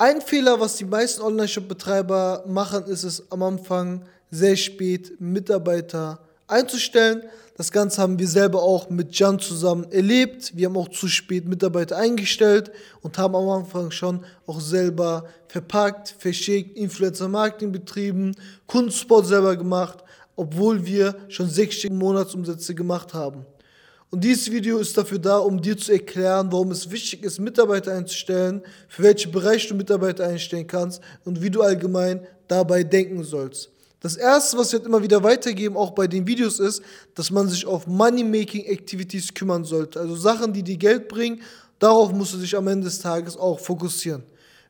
Ein Fehler, was die meisten Online-Shop-Betreiber machen, ist es am Anfang sehr spät Mitarbeiter einzustellen. Das Ganze haben wir selber auch mit Jan zusammen erlebt. Wir haben auch zu spät Mitarbeiter eingestellt und haben am Anfang schon auch selber verpackt, verschickt, Influencer-Marketing betrieben, Kundensport selber gemacht, obwohl wir schon sechsstellige Monatsumsätze gemacht haben. Und dieses Video ist dafür da, um dir zu erklären, warum es wichtig ist, Mitarbeiter einzustellen, für welche Bereiche du Mitarbeiter einstellen kannst und wie du allgemein dabei denken sollst. Das erste, was wir immer wieder weitergeben, auch bei den Videos, ist, dass man sich auf Money-Making-Activities kümmern sollte. Also Sachen, die dir Geld bringen, darauf musst du dich am Ende des Tages auch fokussieren.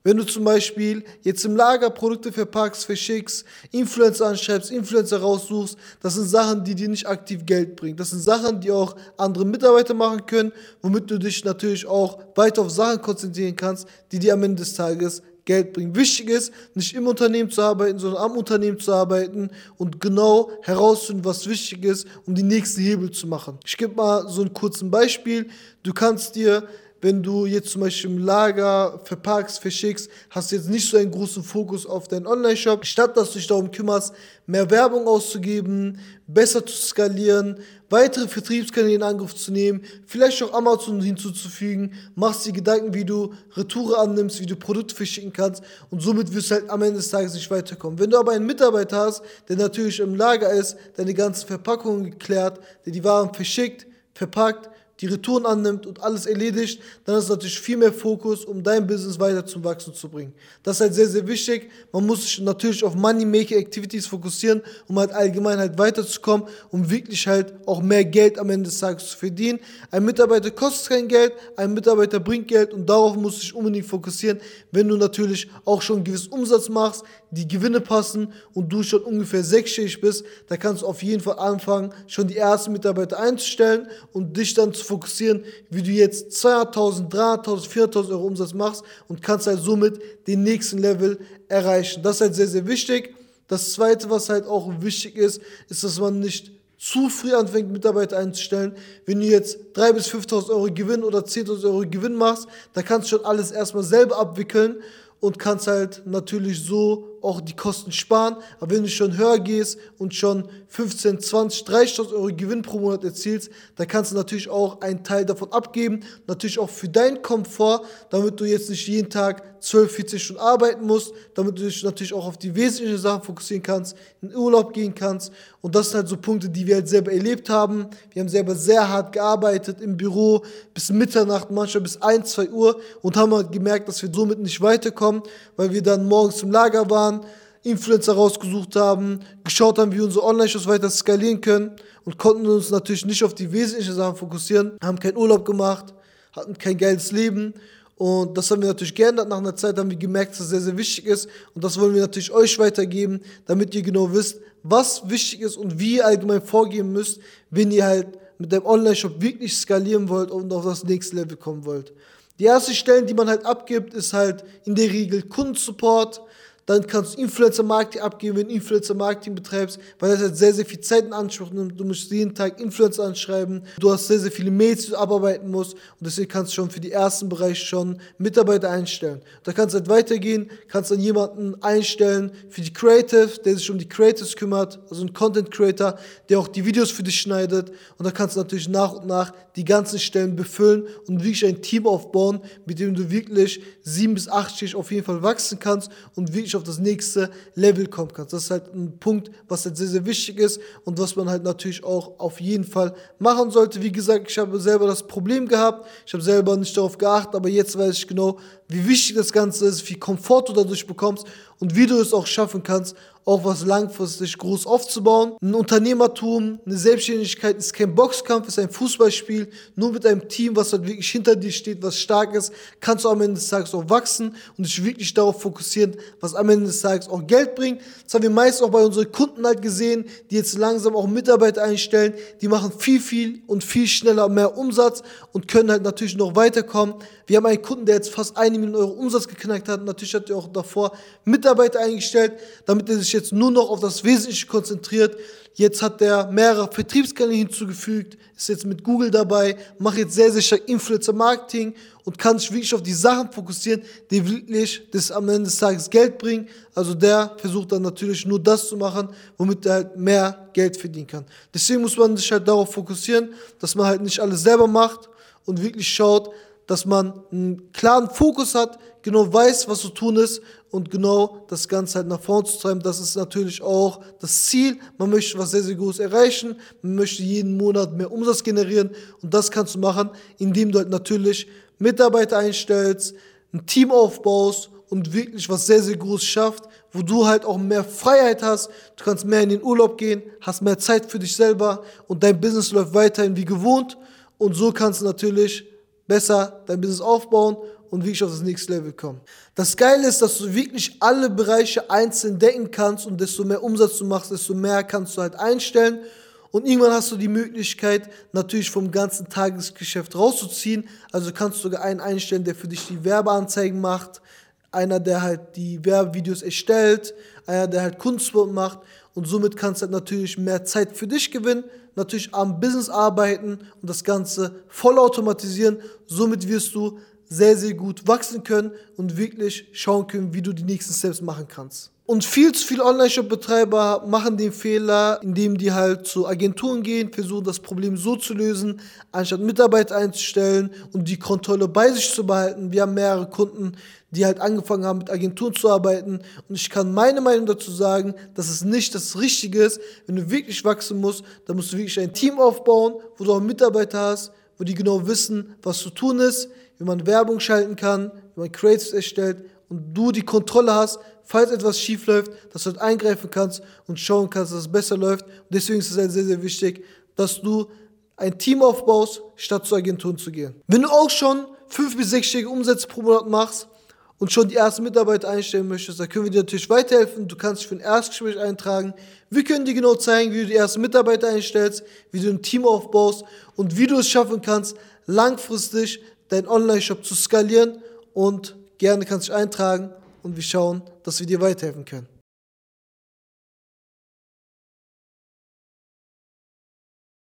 Wenn du zum Beispiel jetzt im Lager Produkte verpackst, verschickst, Influencer anschreibst, Influencer raussuchst, das sind Sachen, die dir nicht aktiv Geld bringen. Das sind Sachen, die auch andere Mitarbeiter machen können, womit du dich natürlich auch weiter auf Sachen konzentrieren kannst, die dir am Ende des Tages Geld bringen. Wichtig ist, nicht im Unternehmen zu arbeiten, sondern am Unternehmen zu arbeiten und genau herausfinden, was wichtig ist, um die nächsten Hebel zu machen. Ich gebe mal so ein kurzes Beispiel. Du kannst dir wenn du jetzt zum Beispiel im Lager verpackst, verschickst, hast jetzt nicht so einen großen Fokus auf deinen Online-Shop. Statt dass du dich darum kümmerst, mehr Werbung auszugeben, besser zu skalieren, weitere Vertriebskanäle in Angriff zu nehmen, vielleicht auch Amazon hinzuzufügen, machst dir Gedanken, wie du Retoure annimmst, wie du Produkte verschicken kannst und somit wirst du halt am Ende des Tages nicht weiterkommen. Wenn du aber einen Mitarbeiter hast, der natürlich im Lager ist, deine ganzen Verpackungen geklärt, der die Waren verschickt, verpackt, die Retouren annimmt und alles erledigt, dann ist natürlich viel mehr Fokus, um dein Business weiter zum Wachsen zu bringen. Das ist halt sehr, sehr wichtig. Man muss sich natürlich auf Money-Making-Activities fokussieren, um halt allgemein halt weiterzukommen, um wirklich halt auch mehr Geld am Ende des Tages zu verdienen. Ein Mitarbeiter kostet kein Geld, ein Mitarbeiter bringt Geld und darauf musst du unbedingt fokussieren, wenn du natürlich auch schon einen gewissen Umsatz machst, die Gewinne passen und du schon ungefähr sechsstellig bist, da kannst du auf jeden Fall anfangen, schon die ersten Mitarbeiter einzustellen und dich dann zu fokussieren, wie du jetzt 200.000, 300.000, 400.000 Euro Umsatz machst und kannst halt somit den nächsten Level erreichen. Das ist halt sehr, sehr wichtig. Das zweite, was halt auch wichtig ist, ist, dass man nicht zu früh anfängt, Mitarbeiter einzustellen. Wenn du jetzt 3.000 bis 5.000 Euro Gewinn oder 10.000 Euro Gewinn machst, da kannst du schon alles erstmal selber abwickeln und kannst halt natürlich so auch die Kosten sparen. Aber wenn du schon höher gehst und schon 15, 20, 30.000 Euro Gewinn pro Monat erzielst, dann kannst du natürlich auch einen Teil davon abgeben. Natürlich auch für deinen Komfort, damit du jetzt nicht jeden Tag 12, 14 Stunden arbeiten musst, damit du dich natürlich auch auf die wesentlichen Sachen fokussieren kannst, in Urlaub gehen kannst. Und das sind halt so Punkte, die wir halt selber erlebt haben. Wir haben selber sehr hart gearbeitet im Büro bis Mitternacht, manchmal bis 1, 2 Uhr und haben halt gemerkt, dass wir somit nicht weiterkommen, weil wir dann morgens im Lager waren waren, Influencer rausgesucht haben, geschaut haben, wie unsere Online-Shows weiter skalieren können und konnten uns natürlich nicht auf die wesentlichen Sachen fokussieren, haben keinen Urlaub gemacht, hatten kein geiles Leben und das haben wir natürlich geändert. Nach einer Zeit haben wir gemerkt, dass das sehr, sehr wichtig ist und das wollen wir natürlich euch weitergeben, damit ihr genau wisst, was wichtig ist und wie ihr allgemein vorgehen müsst, wenn ihr halt mit dem Online-Shop wirklich skalieren wollt und auf das nächste Level kommen wollt. Die ersten Stellen, die man halt abgibt, ist halt in der Regel Kundensupport, dann kannst du Influencer-Marketing abgeben, wenn du Influencer-Marketing betreibst, weil das halt sehr, sehr viel Zeit in Anspruch nimmt. Du musst jeden Tag Influencer anschreiben, du hast sehr, sehr viele Mails, die du abarbeiten musst und deswegen kannst du schon für die ersten Bereiche schon Mitarbeiter einstellen. Da kannst du halt weitergehen, kannst dann jemanden einstellen für die Creative, der sich um die Creatives kümmert, also ein Content Creator, der auch die Videos für dich schneidet und da kannst du natürlich nach und nach die ganzen Stellen befüllen und wirklich ein Team aufbauen, mit dem du wirklich sieben bis acht auf jeden Fall wachsen kannst und wirklich auf das nächste Level kommen kannst. Das ist halt ein Punkt, was halt sehr, sehr wichtig ist und was man halt natürlich auch auf jeden Fall machen sollte. Wie gesagt, ich habe selber das Problem gehabt, ich habe selber nicht darauf geachtet, aber jetzt weiß ich genau, wie wichtig das Ganze ist, wie Komfort du dadurch bekommst und wie du es auch schaffen kannst, auch was langfristig groß aufzubauen. Ein Unternehmertum, eine Selbstständigkeit ist kein Boxkampf, ist ein Fußballspiel. Nur mit einem Team, was halt wirklich hinter dir steht, was stark ist, kannst du am Ende des Tages auch wachsen und dich wirklich darauf fokussieren, was am Ende des Tages auch Geld bringt. Das haben wir meist auch bei unseren Kunden halt gesehen, die jetzt langsam auch Mitarbeiter einstellen. Die machen viel, viel und viel schneller mehr Umsatz und können halt natürlich noch weiterkommen. Wir haben einen Kunden, der jetzt fast eine Million Euro Umsatz geknackt hat. Natürlich hat er auch davor Mitarbeiter eingestellt, damit er sich jetzt nur noch auf das Wesentliche konzentriert. Jetzt hat er mehrere Vertriebskanäle hinzugefügt, ist jetzt mit Google dabei, macht jetzt sehr, sehr stark Influencer-Marketing und kann sich wirklich auf die Sachen fokussieren, die wirklich das am Ende des Tages Geld bringen. Also der versucht dann natürlich nur das zu machen, womit er halt mehr Geld verdienen kann. Deswegen muss man sich halt darauf fokussieren, dass man halt nicht alles selber macht und wirklich schaut, dass man einen klaren Fokus hat, genau weiß, was zu tun ist und genau das Ganze halt nach vorne zu treiben. Das ist natürlich auch das Ziel. Man möchte was sehr, sehr Großes erreichen. Man möchte jeden Monat mehr Umsatz generieren und das kannst du machen, indem du halt natürlich Mitarbeiter einstellst, ein Team aufbaust und wirklich was sehr, sehr Großes schafft, wo du halt auch mehr Freiheit hast. Du kannst mehr in den Urlaub gehen, hast mehr Zeit für dich selber und dein Business läuft weiterhin wie gewohnt. Und so kannst du natürlich besser dein Business aufbauen und wirklich auf das nächste Level kommen. Das Geile ist, dass du wirklich alle Bereiche einzeln decken kannst und desto mehr Umsatz du machst, desto mehr kannst du halt einstellen. Und irgendwann hast du die Möglichkeit, natürlich vom ganzen Tagesgeschäft rauszuziehen. Also kannst du sogar einen einstellen, der für dich die Werbeanzeigen macht, einer, der halt die Werbevideos erstellt, einer, der halt Kunstsport macht. Und somit kannst du halt natürlich mehr Zeit für dich gewinnen, natürlich am Business arbeiten und das Ganze vollautomatisieren. Somit wirst du sehr, sehr gut wachsen können und wirklich schauen können, wie du die nächsten Steps machen kannst. Und viel zu viele Online-Shop-Betreiber machen den Fehler, indem die halt zu Agenturen gehen, versuchen das Problem so zu lösen, anstatt Mitarbeiter einzustellen und die Kontrolle bei sich zu behalten. Wir haben mehrere Kunden, die halt angefangen haben, mit Agenturen zu arbeiten. Und ich kann meine Meinung dazu sagen, dass es nicht das Richtige ist. Wenn du wirklich wachsen musst, dann musst du wirklich ein Team aufbauen, wo du auch Mitarbeiter hast, wo die genau wissen, was zu tun ist, wie man Werbung schalten kann, wie man Creatives erstellt und du die Kontrolle hast, falls etwas schief läuft, dass du halt eingreifen kannst und schauen kannst, dass es besser läuft. Und deswegen ist es halt sehr, sehr wichtig, dass du ein Team aufbaust, statt zu Agenturen zu gehen. Wenn du auch schon fünf bis sechsstellige Umsätze pro Monat machst und schon die ersten Mitarbeiter einstellen möchtest, dann können wir dir natürlich weiterhelfen. Du kannst dich für ein Erstgespräch eintragen. Wir können dir genau zeigen, wie du die ersten Mitarbeiter einstellst, wie du ein Team aufbaust und wie du es schaffen kannst, langfristig deinen Online-Shop zu skalieren und gerne kannst du dich eintragen und wir schauen, dass wir dir weiterhelfen können.